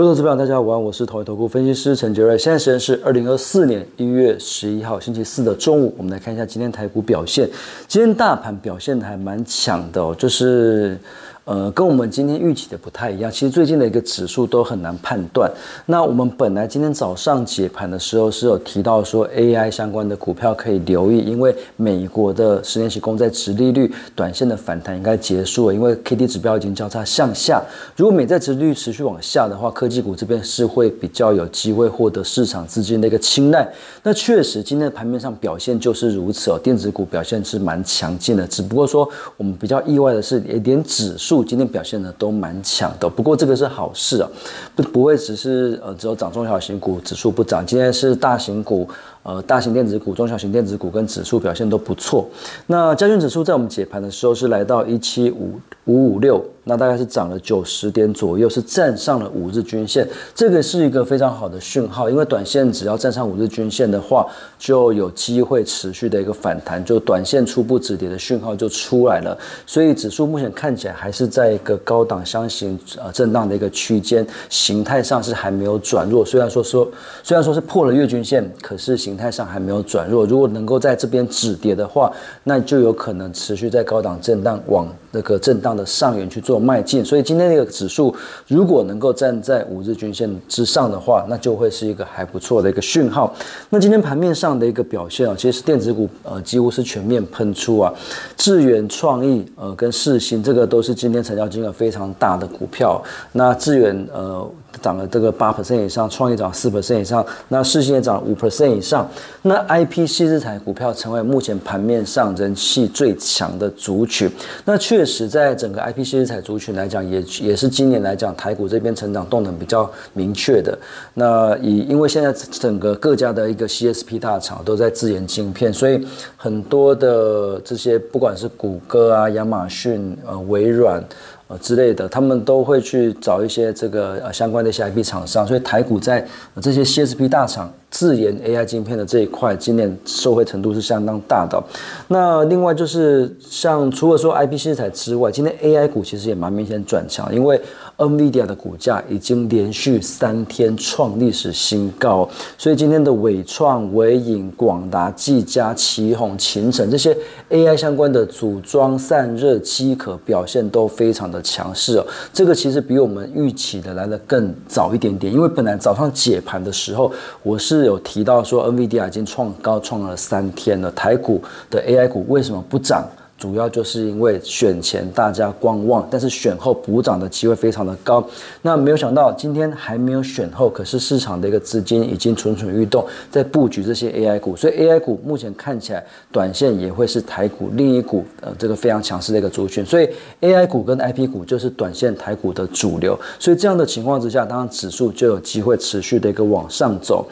各位投资朋友，大家好，我是投一投顾分析师陈杰瑞。现在时间是二零二四年一月十一号星期四的中午，我们来看一下今天台股表现。今天大盘表现的还蛮强的哦，就是。呃，跟我们今天预期的不太一样。其实最近的一个指数都很难判断。那我们本来今天早上解盘的时候是有提到说 AI 相关的股票可以留意，因为美国的十年期公债殖利率短线的反弹应该结束了，因为 K D 指标已经交叉向下。如果美债殖利率持续往下的话，科技股这边是会比较有机会获得市场资金的一个青睐。那确实今天的盘面上表现就是如此哦，电子股表现是蛮强劲的。只不过说我们比较意外的是，连指数。数今天表现的都蛮强的，不过这个是好事啊，不不会只是呃只有涨中小型股指数不涨，今天是大型股。呃，大型电子股、中小型电子股跟指数表现都不错。那加权指数在我们解盘的时候是来到一七五五五六，那大概是涨了九十点左右，是站上了五日均线。这个是一个非常好的讯号，因为短线只要站上五日均线的话，就有机会持续的一个反弹，就短线初步止跌的讯号就出来了。所以指数目前看起来还是在一个高档箱型呃震荡的一个区间，形态上是还没有转弱。虽然说说虽然说是破了月均线，可是形态上还没有转弱，如果能够在这边止跌的话，那就有可能持续在高档震荡往那个震荡的上缘去做迈进。所以今天这个指数如果能够站在五日均线之上的话，那就会是一个还不错的一个讯号。那今天盘面上的一个表现啊，其实电子股呃几乎是全面喷出啊，智远创意呃跟世新这个都是今天成交金额非常大的股票。那智远呃。涨了这个八 percent 以上，创业涨四 percent 以上，那世新也涨五 percent 以上。那 I P 系资产股票成为目前盘面上人气最强的族群。那确实，在整个 I P 系资产族群来讲，也也是今年来讲台股这边成长动能比较明确的。那以因为现在整个各家的一个 C S P 大厂都在自研晶片，所以很多的这些不管是谷歌啊、亚马逊、呃、微软。呃之类的，他们都会去找一些这个呃相关的一些 IP 厂商，所以台股在这些 CSP 大厂自研 AI 晶片的这一块，今年受惠程度是相当大的。那另外就是像除了说 IP 器材之外，今天 AI 股其实也蛮明显转强，因为。NVIDIA 的股价已经连续三天创历史新高，所以今天的伟创、伟影、广达、技嘉、奇宏、秦城这些 AI 相关的组装、散热、机壳表现都非常的强势哦。这个其实比我们预期的来的更早一点点，因为本来早上解盘的时候，我是有提到说 nvdia 已经创高创了三天了，台股的 AI 股为什么不涨？主要就是因为选前大家观望，但是选后补涨的机会非常的高。那没有想到今天还没有选后，可是市场的一个资金已经蠢蠢欲动，在布局这些 AI 股。所以 AI 股目前看起来，短线也会是台股另一股呃这个非常强势的一个族群。所以 AI 股跟 IP 股就是短线台股的主流。所以这样的情况之下，当然指数就有机会持续的一个往上走。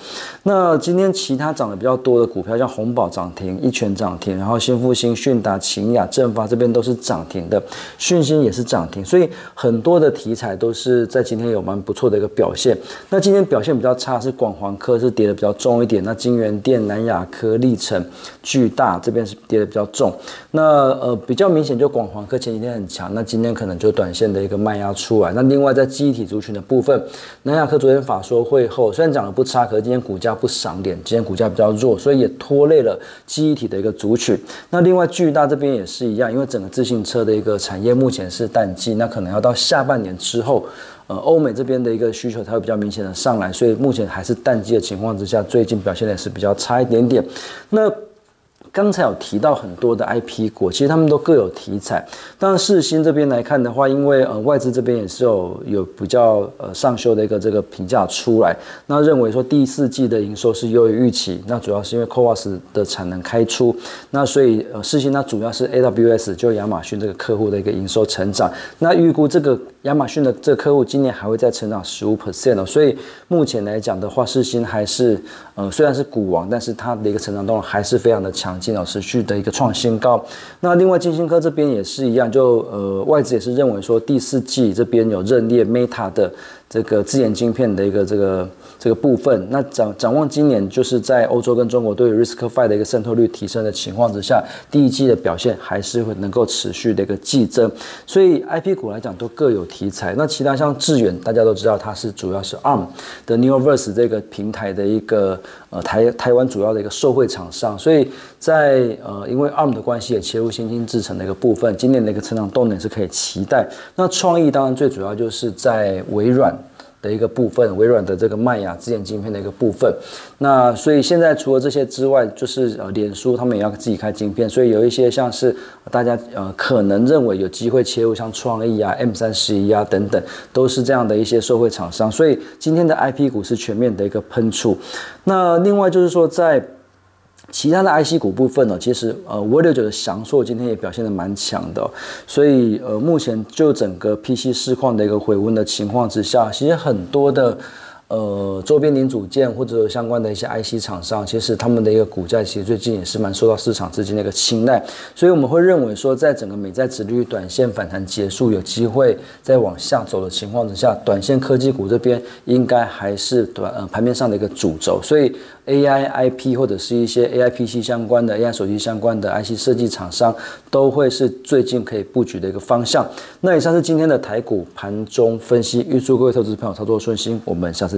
那今天其他涨得比较多的股票，像红宝涨停，一拳涨停，然后新复兴、迅达、秦雅、正发这边都是涨停的，讯息也是涨停，所以很多的题材都是在今天有蛮不错的一个表现。那今天表现比较差是广环科是跌的比较重一点，那金源电、南亚科、历程、巨大这边是跌的比较重。那呃比较明显就广环科前几天很强，那今天可能就短线的一个卖压出来。那另外在记忆体族群的部分，南亚科昨天法说会后虽然涨得不差，可是今天股价不赏脸，今天股价比较弱，所以也拖累了记忆体的一个族群。那另外巨大这边也。是一样，因为整个自行车的一个产业目前是淡季，那可能要到下半年之后，呃，欧美这边的一个需求才会比较明显的上来，所以目前还是淡季的情况之下，最近表现的也是比较差一点点。那。刚才有提到很多的 IP 股，其实他们都各有题材。但，世新这边来看的话，因为呃外资这边也是有有比较呃上修的一个这个评价出来，那认为说第四季的营收是优于预期。那主要是因为 CoWAS 的产能开出，那所以呃世新它主要是 AWS 就亚马逊这个客户的一个营收成长。那预估这个亚马逊的这客户今年还会再成长十五 percent 哦。所以目前来讲的话，世新还是呃虽然是股王，但是它的一个成长动能还是非常的强。劲哦，持续的一个创新高。那另外金星科这边也是一样，就呃外资也是认为说第四季这边有认列 Meta 的这个自研晶片的一个这个这个部分。那展展望今年，就是在欧洲跟中国对 RISC-V 的一个渗透率提升的情况之下，第一季的表现还是会能够持续的一个激增。所以 IP 股来讲都各有题材。那其他像致远，大家都知道它是主要是 ARM 的 Neoverse 这个平台的一个呃台台湾主要的一个受惠厂商，所以在呃因为 ARM 的关系也切入先进制程的一个部分，今年的一个成长动能是可以期待。那创意当然最主要就是在微软。的一个部分，微软的这个麦芽自研晶片的一个部分。那所以现在除了这些之外，就是呃，脸书他们也要自己开晶片，所以有一些像是大家呃可能认为有机会切入，像创意啊、M 三十一啊等等，都是这样的一些社会厂商。所以今天的 IP 股是全面的一个喷出。那另外就是说在。其他的 IC 股部分呢，其实呃，五六九的翔硕今天也表现的蛮强的，所以呃，目前就整个 PC 市况的一个回温的情况之下，其实很多的。呃，周边零组件或者相关的一些 IC 厂商，其实他们的一个股价其实最近也是蛮受到市场资金的一个青睐，所以我们会认为说，在整个美债指率短线反弹结束，有机会再往下走的情况之下，短线科技股这边应该还是短呃盘面上的一个主轴，所以 AI IP 或者是一些 AI PC 相关的 AI 手机相关的 IC 设计厂商，都会是最近可以布局的一个方向。那以上是今天的台股盘中分析，预祝各位投资朋友操作顺心，我们下次。